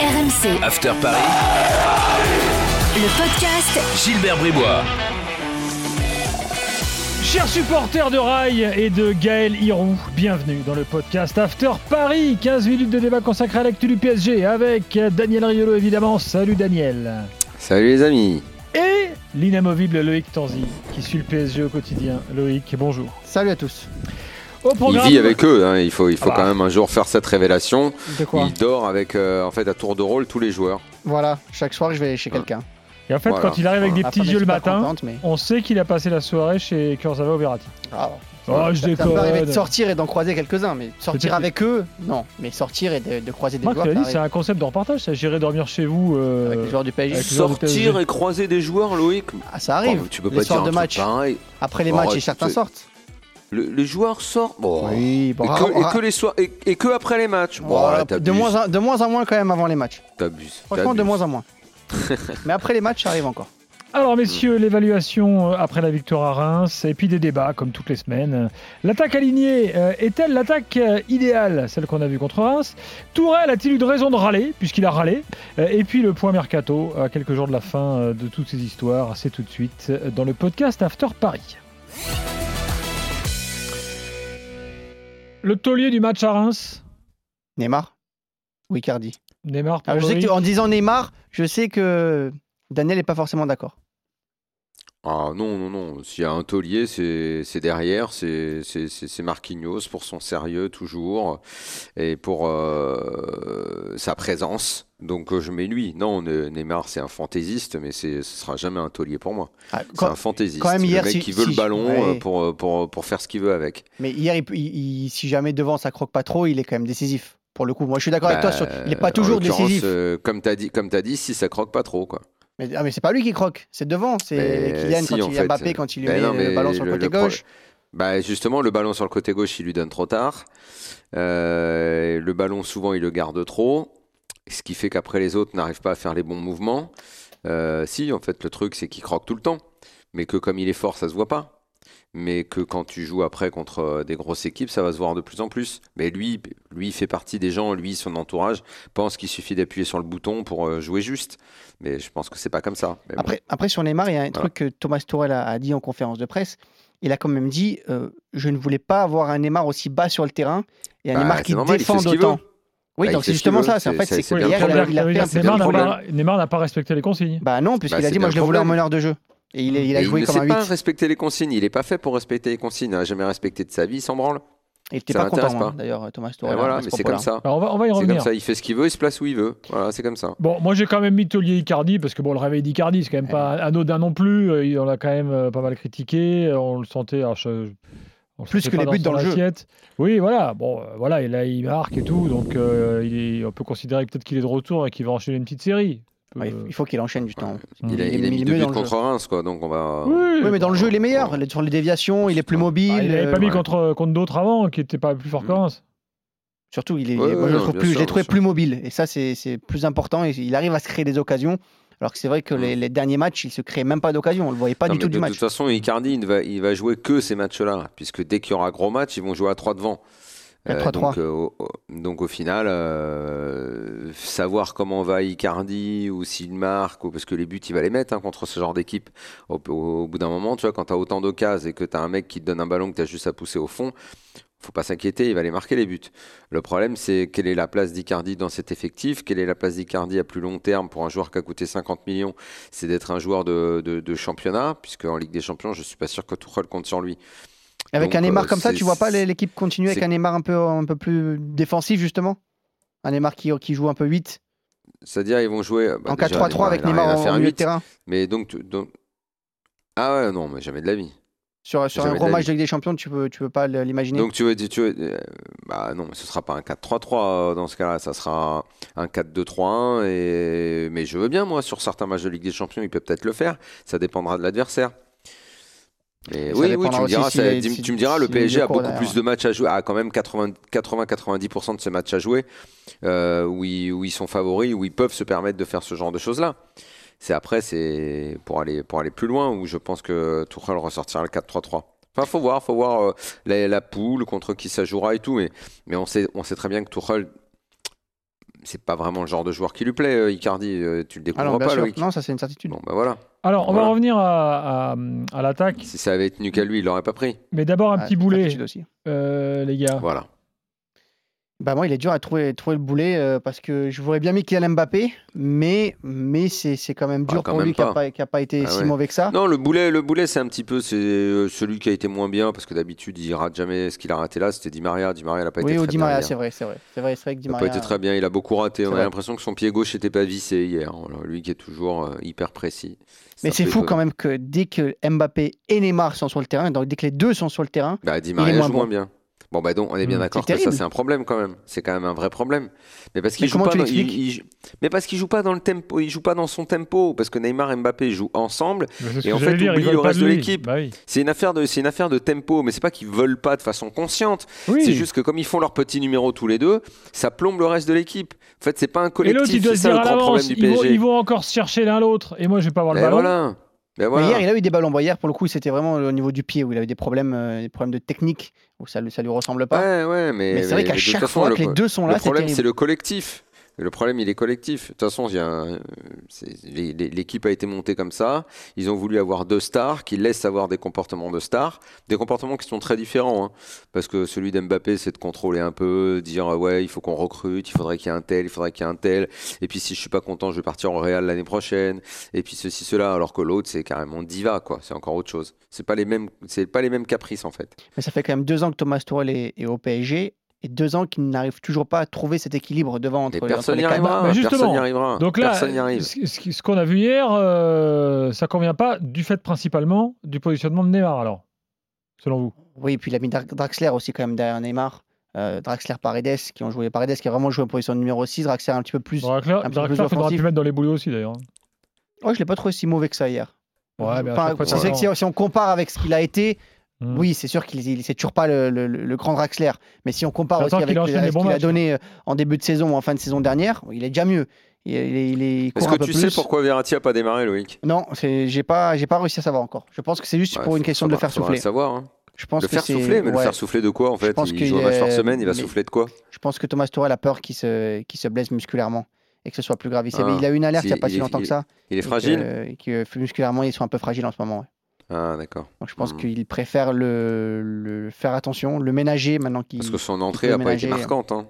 RMC, After Paris, le podcast Gilbert Bribois. Chers supporters de Rail et de Gaël Hirou, bienvenue dans le podcast After Paris. 15 minutes de débat consacré à l'actu du PSG avec Daniel Riolo évidemment. Salut Daniel. Salut les amis. Et l'inamovible Loïc Tanzi qui suit le PSG au quotidien. Loïc, bonjour. Salut à tous. Au Il vit avec eux, hein. il faut, il faut Ah bah. quand même un jour faire cette révélation. De quoi Il dort avec, euh, en fait, à tour de rôle tous les joueurs. Voilà, chaque soir je vais chez quelqu'un. Et en fait, Voilà. quand il arrive avec des petits yeux le matin, contente, mais... on sait qu'il a passé la soirée chez Kurzawa au Verratti. Ah, Oh, je ça, ça déconne. peut arriver de sortir et d'en croiser quelques-uns, mais sortir avec eux, non. Mais sortir et de, de croiser des Marc joueurs, c'est un concept de reportage, ça. J'irai dormir chez vous. euh, avec les joueurs du PSG. du Sortir PSG. et croiser des joueurs, Loïc. Ah, ça arrive. Oh, tu peux les pas dire de match. pareil. Après les Oh, matchs, et certains sortent. Le- les joueurs sortent. Bon. Oui, bon, et, que, et que les soirs, et, et que après les matchs. Bon, Voilà, là, de, moins en, de moins en moins quand même avant les matchs. t'abuses, Franchement, de moins en moins. mais après les matchs, ça arrive encore. Alors messieurs, l'évaluation euh, après la victoire à Reims et puis des débats comme toutes les semaines. L'attaque alignée euh, est-elle l'attaque euh, idéale, celle qu'on a vue contre Reims? Tourelle a-t-il eu de raison de râler, puisqu'il a râlé? Et puis le point mercato, à quelques jours de la fin de toutes ces histoires, c'est tout de suite dans le podcast After Paris. Le taulier du match à Reims, Neymar ou Icardi Neymar pour Alors, je sais que en disant Neymar, je sais que Daniel n'est pas forcément d'accord. Ah non, non, non. S'il y a un taulier, c'est c'est derrière, c'est c'est- c'est- c'est Marquinhos pour son sérieux toujours et pour euh, sa présence. Donc euh, je mets lui. Non, Ne- Neymar, c'est un fantaisiste, mais ce sera jamais un taulier pour moi. Ah, C'est un fantaisiste. quand même, hier, le mec si- qui veut si- le ballon ouais. euh, pour, euh, pour, pour faire ce qu'il veut avec. Mais hier, il peut- il- il- si jamais devant ça croque pas trop, il est quand même décisif. Pour le coup, moi je suis d'accord avec toi. Bah, Sur, il n'est pas toujours décisif. euh, comme tu as, dit, comme t'as dit, si ça croque pas trop. Quoi. Mais, ah, mais c'est pas lui qui croque, c'est devant. C'est Kylian si, quand il fait. Mbappé quand il lui Ben met non, le ballon sur le le- côté le gauche. Bah justement, le ballon sur le côté gauche, il lui donne trop tard. Euh, le ballon, souvent, il le garde trop. Ce qui fait qu'après, les autres n'arrivent pas à faire les bons mouvements. Euh, si, en fait, le truc, c'est qu'il croque tout le temps. Mais que comme il est fort, ça se voit pas. Mais que quand tu joues après contre euh, des grosses équipes, ça va se voir de plus en plus. Mais lui, lui il fait partie des gens, lui, son entourage, pense qu'il suffit d'appuyer sur le bouton pour euh, jouer juste. Mais je pense que c'est pas comme ça. Mais bon. Après, sur Neymar, il y a un truc que Thomas Tourelle a, dit en conférence de presse. Il a quand même dit euh, Je ne voulais pas avoir un Neymar aussi bas sur le terrain et un Bah, Neymar qui normal, défend d'autant. Oui, Bah, il donc c'est justement ça. C'est en fait, c'est- que il il Neymar n'a pas, respecté les consignes. Bah non, puisqu'il Bah, a dit Moi je le voulais en meneur de jeu. Et il, est- il a Et joué il ne comme sait un pas 8. respecter les consignes. Il n'est pas fait pour respecter les consignes. Il n'a jamais respecté de sa vie, il s'en branle. Il était ça pas content, hein, pas. d'ailleurs, Thomas Et Tourelle. voilà, mais c'est comme ça. Alors, on va, on va y C'est comme revenir. ça. Il fait ce qu'il veut, il se place où il veut. Voilà, c'est comme ça. Bon, moi j'ai quand même mis Taulier Icardi parce que bon, le réveil d'Icardi, c'est quand même pas anodin non plus. Euh, Il en a quand même euh, pas mal critiqué. Euh, On le sentait. alors, je- on Plus que les buts dans le jeu. Oui, voilà. Bon, euh, voilà. Et là, il marque et tout. Donc, euh, il est- on peut considérer peut-être qu'il est de retour et qu'il va enchaîner une petite série. Ouais, Euh, il faut qu'il enchaîne du temps. Il a, Il est il a mis deux buts contre Reims, quoi. Donc on va. oui, Oui, mais dans le jeu, il est meilleur. Sur les déviations, il est plus mobile. Ah, il n'avait euh, pas mis ouais. contre, contre d'autres avant qui n'étaient pas plus forts que Mm. Reims. Surtout, il est, Ouais, moi, je non, trouve plus, sûr, je l'ai trouvé plus mobile. Et ça, c'est c'est plus important. Et il arrive à se créer des occasions. Alors que c'est vrai que les, les derniers matchs, il se créait même pas d'occasion. On le voyait pas Non, du tout de du match. toute façon, Icardi, il va, il va jouer que ces matchs-là. Puisque dès qu'il y aura gros match, ils vont jouer à 3 devant. À 3-3. donc, euh, au, au- donc au final, euh, savoir comment va Icardi ou s'il marque, ou, parce que les buts, il va les mettre hein, contre ce genre d'équipe. Au, au- au bout d'un moment, tu vois, quand tu as autant d'occasions et que tu as un mec qui te donne un ballon que tu as juste à pousser au fond, faut pas s'inquiéter, il va les marquer les buts. Le problème, c'est quelle est la place d'Icardi dans cet effectif, quelle est la place d'Icardi à plus long terme pour un joueur qui a coûté 50 millions, c'est d'être un joueur de, de- de championnat, puisque en Ligue des Champions, je suis pas sûr que Tuchel compte sur lui. Avec Donc, un Neymar euh, comme ça, tu vois pas l'équipe continuer avec un Neymar un peu, un peu plus défensif, justement? Un Neymar qui, qui joue un peu 8 C'est-à-dire, ils vont jouer bah, En déjà, 4-3-3 avec Neymar en, milieu de terrain Mais donc, donc- ah ouais, non, mais jamais de la vie. Sur, sur un gros de match de Ligue des Champions, tu peux, tu peux pas l'imaginer Donc tu veux dire, tu veux, euh, bah non, ce sera pas un 4-3-3 euh, dans ce cas-là, ça sera un, un 4-2-3-1. Et mais je veux bien moi sur certains matchs de Ligue des Champions, il peut peut-être le faire. Ça dépendra de l'adversaire. Oui, oui, tu me diras, si ça- les- tu, me diras, le si PSG a beaucoup derrière. plus de matchs à jouer, a quand même 80-90% de ces matchs à jouer euh, où, ils, où ils sont favoris, où ils peuvent se permettre de faire ce genre de choses-là. C'est après, c'est pour aller pour aller plus loin où je pense que Tuchel ressortira le 4-3-3. Enfin, faut voir, faut voir euh, la, la poule contre qui ça jouera et tout, mais mais on sait on sait très bien que Tuchel c'est pas vraiment le genre de joueur qui lui plaît, euh, Icardi. tu le Ah découvres pas, sûr. Loïc. Non, ça c'est une certitude. Bon, bah voilà. Alors, on Voilà. va revenir à, à- à l'attaque, Si ça avait tenu qu'à lui, il l'aurait pas pris. mais d'abord un Ah, petit boulet, aussi. euh, les gars. Voilà. Bah moi, il est dur à trouver, trouver le boulet euh, parce que je voudrais bien mis Kylian Mbappé, mais, mais c'est c'est quand même Ah, dur quand pour même lui qui n'a pas. été Ah si ouais. mauvais que ça. Non, le boulet, le boulet, c'est un petit peu, c'est euh, celui qui a été moins bien parce que d'habitude, il rate jamais ce qu'il a raté là. C'était Di Maria. Di Maria, il a pas oui, été au très Di bien Maria, c'est vrai, c'est vrai. C'est vrai, c'est vrai que Di Il n'a Maria. pas été très bien. Il a beaucoup raté. On a l'impression que son pied gauche n'était pas vissé hier. Alors, lui qui est toujours euh, hyper précis. Mais c'est fou quand même que dès que Mbappé et Neymar sont sur le terrain, donc dès que les deux sont sur le terrain, Bah, Di est Maria moins joue bon. moins bien. Bon, bah donc, on est bien Mm. d'accord que ça, c'est un problème quand même. C'est quand même un vrai problème. Mais parce qu'il joue pas dans, l'expliques il- il- mais parce qu'il joue pas dans le tempo, il joue pas dans son tempo. Parce que Neymar et Mbappé jouent ensemble. Et en fait, dire, ils oublie veulent le reste de l'équipe. Bah oui. C'est une affaire de, c'est une affaire de tempo. Mais c'est pas qu'ils veulent pas de façon consciente. Oui. C'est juste que comme ils font leur petit numéro tous les deux, ça plombe le reste de l'équipe. En fait, c'est pas un collectif. C'est ça le grand problème du ils vont, PSG. ils vont encore se chercher l'un l'autre, et moi, je vais pas avoir le Ben ballon. voilà. Ben voilà. Mais hier, il a eu des ballons. Bon, hier, pour le coup, c'était vraiment au niveau du pied où il avait des problèmes, euh, des problèmes de technique où ça, lui- ça lui ressemble pas. Ouais, ouais, mais, mais c'est vrai qu'à chaque fois le- que les deux sont Le là, c'est problème, c'est le collectif. Le problème, il est collectif. De toute façon, l'équipe a été montée comme ça. Ils ont voulu avoir deux stars qui laissent avoir des comportements de stars, des comportements qui sont très différents. hein. Parce que celui d'Mbappé, c'est de contrôler un peu, dire euh, ouais, il faut qu'on recrute, il faudrait qu'il y ait un tel, il faudrait qu'il y ait un tel. Et puis si je suis pas content, je vais partir au Real l'année prochaine. Et puis ceci, cela. Alors que l'autre, c'est carrément diva, quoi. C'est encore autre chose. C'est pas les mêmes, pas les mêmes caprices en fait. Mais ça fait quand même deux ans que Thomas Tuchel est au PSG et deux ans qu'il n'arrive toujours pas à trouver cet équilibre devant entre, Et entre personne les n'y arrivera. Bah, justement. personne n'y arrivera. Donc là, personne n'y arrive. ce, qu'on a vu hier, euh, ça convient pas du fait principalement du positionnement de Neymar, alors, selon vous? Oui, et puis il a mis Dra- Draxler aussi quand même derrière Neymar. Euh, Draxler Paredes qui ont joué Paredes qui a vraiment joué en position de numéro 6 Draxler un petit peu plus Draxler, un petit peu Draxler, plus faudra offensif. pu mettre dans les boulots aussi, d'ailleurs. oh je l'ai pas trouvé si mauvais que ça hier Ouais, mais à Enfin, chaque fois, c'est vrai que si, si on compare avec ce qu'il a été Hmm. oui c'est sûr qu'il il- c'est toujours pas le, le- le grand Draxler mais si on compare aussi avec, ce qu'il a donné euh, en début de saison ou en fin de saison dernière il est déjà mieux il, il est- il est- il court Est-ce un que peu tu plus. sais pourquoi Verratti a pas démarré, Loïc? Non j'ai pas pas réussi à savoir encore je pense que c'est juste Ouais, pour une question de le faire souffler savoir. hein. je pense Le que faire souffler, mais le faire souffler de quoi en Je fait? pense Il qu'il joue un match par est- semaine, il va mais- souffler de quoi? Je pense que Thomas Tuchel a peur qu'il se, blesse musculairement et que ce soit plus grave. Il, Ah. il a eu une alerte il n'y a pas si longtemps que ça. Il est et que- fragile Et que, musculairement, ils sont un peu fragiles en ce moment. ouais. Ah d'accord. Donc je pense Hmm. qu'il préfère le, le faire attention, le ménager maintenant qu'il. Parce que son entrée a pas été ménager. marquante. hein.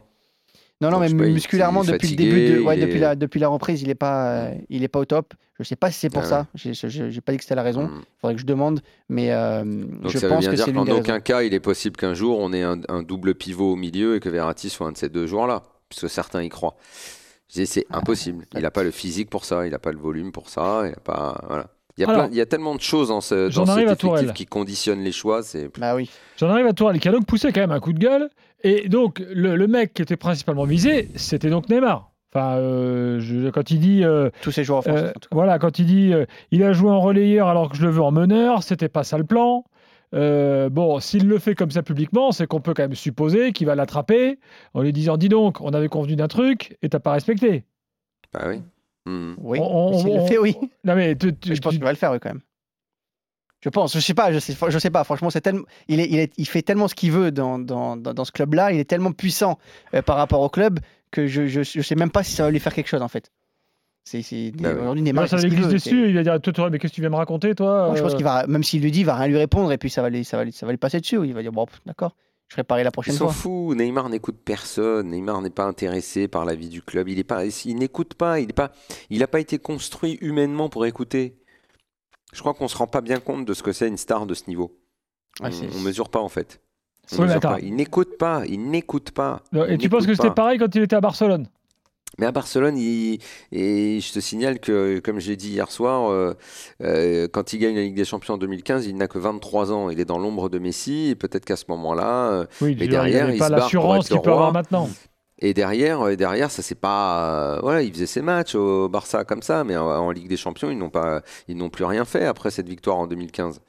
Non, non, donc, mais je pas, musculairement, depuis le début, de, ouais, il depuis, est- la, depuis la reprise, il n'est pas, euh, il est pas au top. Je sais pas si c'est pour Ah ça. J'ai j'ai pas dit que c'était la raison. Hmm. Il faudrait que je demande. Mais euh, Donc je ça veut pense bien que dire qu'en aucun raisons. cas il est possible qu'un jour on ait un, un double pivot au milieu et que Verratti soit un de ces deux joueurs-là, puisque certains y croient. Je C'est impossible. Il n'a pas le physique pour ça, il n'a pas le volume pour ça, il a pas voilà. Il y, a Alors, plein- il y a tellement de choses dans, ce, dans cet effectif Tourelle. qui conditionnent les choix. C'est Bah oui. J'en arrive à toi, qui a donc poussé quand même un coup de gueule. Et donc, le, le mec qui était principalement visé, c'était donc Neymar. Enfin, euh, je- quand il dit. euh, Tous ces joueurs. Euh, en tout cas. voilà, quand il dit euh, il a joué en relayeur alors que je le veux en meneur, c'était pas ça le plan. Euh, bon, s'il le fait comme ça publiquement, c'est qu'on peut quand même supposer qu'il va l'attraper en lui disant dis donc, on avait convenu d'un truc et t'as pas respecté. bah oui. Hmm. Oui. on- le fait, oui. Non mais tu- tu- Mais je pense tu- qu'il va le faire, oui, quand même. Je pense, je sais pas, je sais, je sais pas. Franchement, c'est tellement, il, est, il, est- il fait tellement ce qu'il veut dans, dans, dans, dans ce club-là. Il est tellement puissant euh, par rapport au club que je, je, je sais même pas si ça va lui faire quelque chose en fait. C'est, c'est- Bah aujourd'hui Neymar, il ça veut. dessus, il va dire toi, toi, mais qu'est-ce que tu viens me raconter toi Moi, je pense euh, qu'il va, même s'il lui dit, il va rien lui répondre et puis ça va lui, ça va lui, ça va lui passer dessus. Il va dire bon, d'accord, je pareil la Ils prochaine s'en fois. fout. Neymar n'écoute personne. Neymar n'est pas intéressé par la vie du club. Il est pas, il n'écoute pas. Il n'est pas, il n'a pas été construit humainement pour écouter. Je crois qu'on se rend pas bien compte de ce que c'est une star de ce niveau. Ouais, on, on mesure pas en fait. On mesure pas. Il n'écoute pas. Il n'écoute pas. Et tu penses que c'était pareil quand il était à Barcelone? Mais à Barcelone, il- et je te signale que, comme j'ai dit hier soir, euh, euh, quand il gagne la Ligue des Champions en 2015, il n'a que 23 ans. Il est dans l'ombre de Messi. Et peut-être qu'à ce moment-là, euh, Oui, Mais dire, derrière, avait il pas se barre pour l'assurance être le qu'il peut roi. avoir maintenant. Et derrière, et derrière, ça c'est pas, euh, voilà, il faisait ses matchs au Barça comme ça, mais en, en Ligue des Champions, ils n'ont pas, ils n'ont plus rien fait après cette victoire en 2015.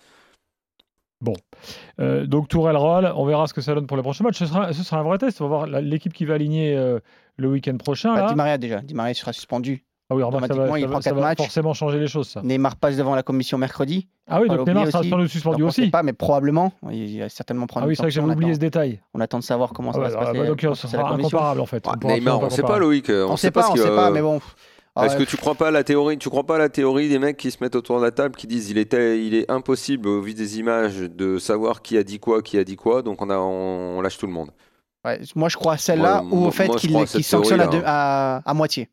Euh, donc Tourelle Roll, on verra ce que ça donne pour les prochains matchs. Ce sera, ce sera un vrai test. On va voir l'équipe qui va aligner euh, le week-end prochain. Bah, là. Di Maria déjà, Di Maria sera suspendu. Ah oui, remarque, ça va, il ça va- prend ça quatre va matchs. forcément changer les choses, ça. Neymar passe devant la commission mercredi. Ah oui, donc Neymar sera aussi. sans suspendu Donc, on sait aussi. pas, mais probablement, il va certainement prendre Ah oui, c'est vrai que j'avais on, oublié ce attend, détail. on attend de savoir comment Ah ça ouais, va se ah passer. bah, donc, la sera incomparable en fait. On Neymar, on sait pas. Loïc. euh, On On sait pas, on qu'il sait va- pas, mais bon. Est-ce Ah, que tu crois pas à la théorie Tu crois pas à la théorie des mecs qui se mettent autour de la table qui disent il était, il est impossible au vu des images de savoir qui a dit quoi, qui a dit quoi, donc on a, on, on lâche tout le monde. Ouais, moi, je crois à celle-là ou au fait qu'il cette sanctionne à, deux- à, à moitié.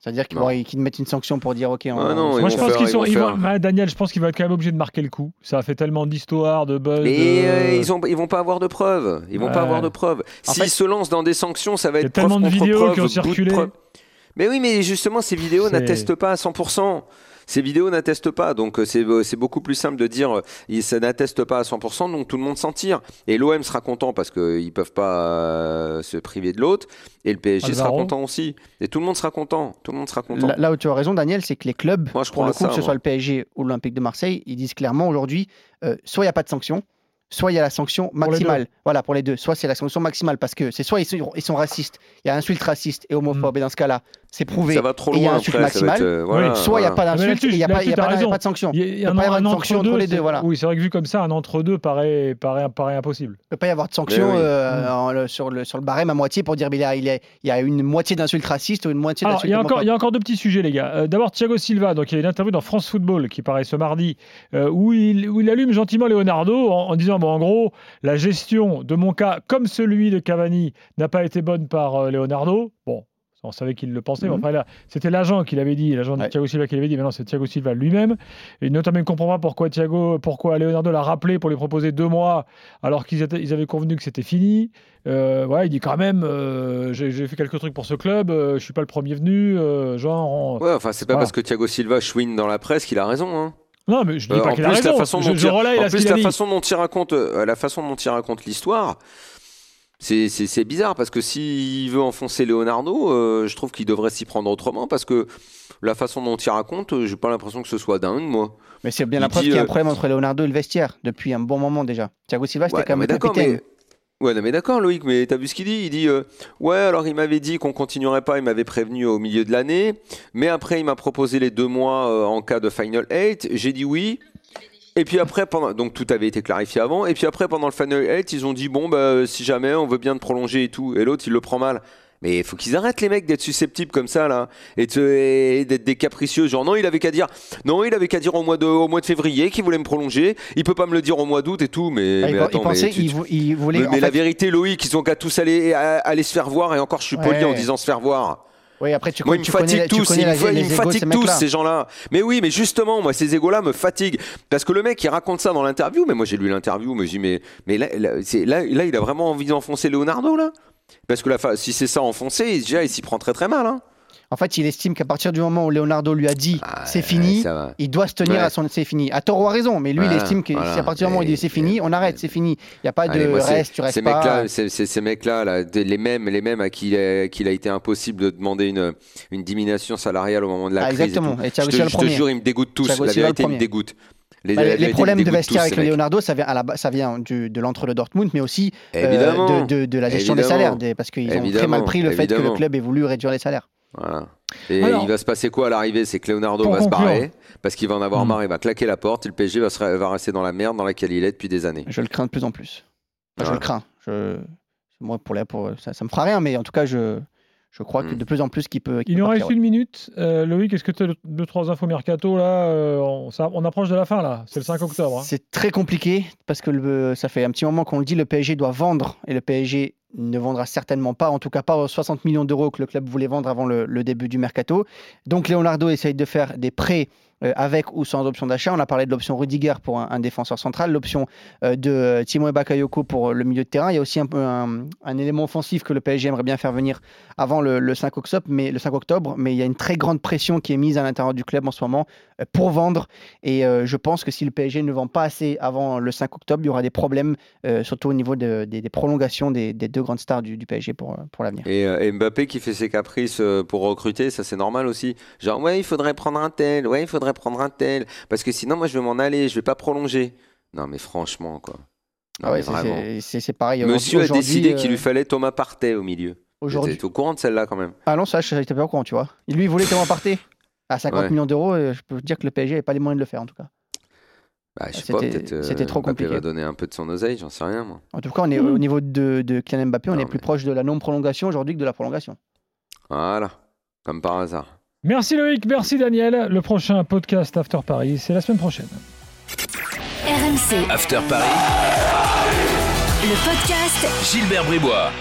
C'est-à-dire qu'ils mettent une sanction pour dire OK. on- Ah non, Moi, je pense faire- qu'ils ils sont. vont ils faire- vont- Ouais, Daniel, je pense qu'il va être quand même obligé de marquer le coup. Ça a fait tellement d'histoires, de buzz. Mais de- euh, ils, ont, ils vont pas avoir de preuves. Ils vont Ouais. pas avoir de preuves. En S'ils fait- se lancent dans des sanctions, ça va Il y a être tellement de vidéos preuve, qui ont circulé. preuve. Mais oui, mais justement, ces vidéos n'attestent pas à 100%. Ces vidéos n'attestent pas, donc euh, c'est euh, c'est beaucoup plus simple de dire euh, ça n'atteste pas à 100%, donc tout le monde s'en tire. Et l'OM sera content parce qu'ils peuvent pas se priver de l'autre, et le PSG sera Alvaro. content aussi. Et tout le monde sera content. Tout le monde sera content. Là, là où tu as raison, Daniel, c'est que les clubs, Moi, je pour le coup, ça, que ce moi. soit le PSG ou l'Olympique de Marseille, ils disent clairement aujourd'hui, euh, soit il n'y a pas de sanction, soit il y a la sanction maximale. Voilà, pour les deux. Soit c'est la sanction maximale parce que c'est soit ils sont, ils sont racistes, il y a insulte raciste et homophobe, et dans ce cas-là, c'est prouvé. Ça va trop et il y a insulte après. Être, euh, voilà, soit il n'y a voilà. pas Ah, d'insulte il n'y a, pas- y a pas- t'as il y a raison. pas de sanction. Il y a- pas y a avoir un de sanction entre les deux. c'est- Voilà. Oui, c'est vrai que vu comme ça, un entre-deux paraît, paraît, paraît impossible. Il ne peut pas y avoir de sanction Mais oui. euh, en- le- sur, le, sur le barème à moitié pour dire qu'il y, a- il y a- il y a une moitié d'insultes racistes ou une moitié Alors, il y, d'insultes a encore, il y a encore deux petits sujets, les gars. Euh, D'abord, Thiago Silva, donc il y a une interview dans France Football qui paraît ce mardi, euh, où, il, où il allume gentiment Leonardo en, en disant bon, en gros, la gestion de mon cas, comme celui de Cavani, n'a pas été bonne par euh, Leonardo. Bon. On savait qu'il le pensait, mais Mhm. enfin là, c'était l'agent qui l'avait dit, l'agent de Ouais. Thiago Silva qui l'avait dit, maintenant c'est Thiago Silva lui-même. Et notamment, il ne comprend pas pourquoi, Thiago, pourquoi Leonardo l'a rappelé pour lui proposer deux mois, alors qu'ils ils avaient convenu que c'était fini. Euh, voilà, il dit quand même, euh, j'ai fait quelques trucs pour ce club, euh, je suis pas le premier venu, euh, genre. on- Ouais, enfin, c'est pas Voilà. parce que Thiago Silva chouine dans la presse qu'il a raison. Hein. Non, mais je dis Euh, pas qu'il a raison. la façon je, dont je en plus, la façon dont il raconte, euh, la façon dont il raconte l'histoire, c'est bizarre parce que s'il veut enfoncer Leonardo, euh, je trouve qu'il devrait s'y prendre autrement parce que la façon dont il raconte, euh, j'ai pas l'impression que ce soit dingue, moi. Mais c'est bien Il la preuve qu'il y a un euh, problème entre Leonardo et le vestiaire depuis un bon moment déjà. Thiago Silva, c'était Ouais, quand même le capitaine. mais... Ouais, non, mais d'accord, Loïc, mais t'as vu ce qu'il dit? Il dit euh, Ouais, alors il m'avait dit qu'on continuerait pas, il m'avait prévenu au milieu de l'année, mais après il m'a proposé les deux mois euh, en cas de Final 8, j'ai dit oui. Et puis après, pendant... donc tout avait été clarifié avant, et puis après, pendant le Final 8, ils ont dit Bon, bah, si jamais on veut bien te prolonger et tout, et l'autre il le prend mal. Mais il faut qu'ils arrêtent les mecs d'être susceptibles comme ça là et, d'être des capricieux genre non il avait qu'à dire non il avait qu'à dire au mois de au mois de février qu'il voulait me prolonger il peut pas me le dire au mois d'août et tout mais, Ah, mais il attends mais pensait, tu- il, vou- il voulait. mais, en mais la vérité, Loïc, ils ont qu'à tous aller, à- aller se faire voir, et encore, je suis poli Ouais. en disant se faire voir. Oui, après, tu, Moi, connais- ils me fatiguent tous, ils me, fatiguent tous, ces gens-là. Mais oui, mais justement, moi, ces égos-là me fatiguent. Parce que le mec, il raconte ça dans l'interview, mais moi, j'ai lu l'interview, mais je dis, mais, mais là, là, c'est- là, là, il a vraiment envie d'enfoncer Leonardo, là Parce que la si c'est ça enfoncé, déjà, il s'y prend très très mal. Hein. En fait, il estime qu'à partir du moment où Leonardo lui a dit Ah, c'est fini, il doit se tenir Ouais. à son c'est fini. À tort ou à raison, mais lui, il estime que voilà. si à partir du moment où il dit Et- c'est fini, on arrête, c'est fini. Il n'y a pas Allez, de moi, reste, tu restes ces pas. mecs-là, c'est- c'est- ces mecs-là, là, les mêmes, les mêmes à qui il a, été impossible de demander une, une diminution salariale au moment de la Ah, crise. et exactement. Et Thiago je te, je te jure, ils me dégoûtent tous. La vérité, ils me dégoûtent. Les, Bah, les- les problèmes de vestiaire avec mecs. Leonardo, ça vient, à la ça vient du- de l'entre le Dortmund, mais aussi euh, de, de- de la gestion des salaires, des- parce qu'ils ont très mal pris le fait que le club ait voulu réduire les salaires. Voilà. Et Alors- il va se passer quoi à l'arrivée? C'est que Leonardo va se barrer parce qu'il va en avoir Hmm. marre, il va claquer la porte et le PSG va, se- va rester dans la merde dans laquelle il est depuis des années. Je le crains de plus en plus. Enfin, Je le crains. Je... Moi, pour, la- pour ça, ça me fera rien, mais en tout cas, je, je crois que Mm. de plus en plus qu'il peut. Il nous reste une minute. Euh, Loïc, est-ce que tu as deux, trois infos mercato là euh, on, ça- on approche de la fin là. C'est le 5 octobre. hein. C'est très compliqué parce que le- ça fait un petit moment qu'on le dit, le PSG doit vendre et le PSG ne vendra certainement pas, en tout cas pas aux 60 millions d'euros que le club voulait vendre avant le, début du mercato. Donc Leonardo essaye de faire des prêts avec ou sans option d'achat. On a parlé de l'option Rudiger pour un, défenseur central, l'option euh, de Timo Bakayoko pour le milieu de terrain. Il y a aussi un, élément offensif que le PSG aimerait bien faire venir avant le, le 5 octobre, mais, le 5 octobre, mais il y a une très grande pression qui est mise à l'intérieur du club en ce moment euh, pour vendre. Et euh, je pense que si le PSG ne vend pas assez avant le 5 octobre, il y aura des problèmes, euh, surtout au niveau de- des, prolongations des, deux grandes stars du, PSG pour, euh, l'avenir. Et, euh, et Mbappé qui fait ses caprices euh, pour recruter, ça c'est normal aussi. Genre, ouais, il faudrait prendre un tel, ouais, il faudrait prendre un tel, parce que sinon, moi, je vais m'en aller, je vais pas prolonger. Non, mais franchement, quoi. Non, Ah ouais, mais c'est- pareil. Monsieur a décidé euh, qu'il lui fallait Thomas Partey au milieu. Aujourd'hui. T'es au courant de celle-là quand même Ah non, ça, je n'étais pas au courant, tu vois. Lui, il voulait tellement partir à 50 Ouais. millions d'euros. et Je peux dire que le PSG n'avait pas les moyens de le faire, en tout cas. bah, Je sais C'était- pas, peut-être euh, c'était trop Mbappé compliqué. va donner un peu de son oseille, j'en sais rien moi. En tout cas, on est au niveau de, de Kylian Mbappé, on Non, est plus mais- proche de la non-prolongation aujourd'hui que de la prolongation. Voilà, comme par hasard. Merci Loïc, merci Daniel. Le prochain podcast After Paris, c'est la semaine prochaine. RMC, After Paris, le podcast Gilbert Bribois.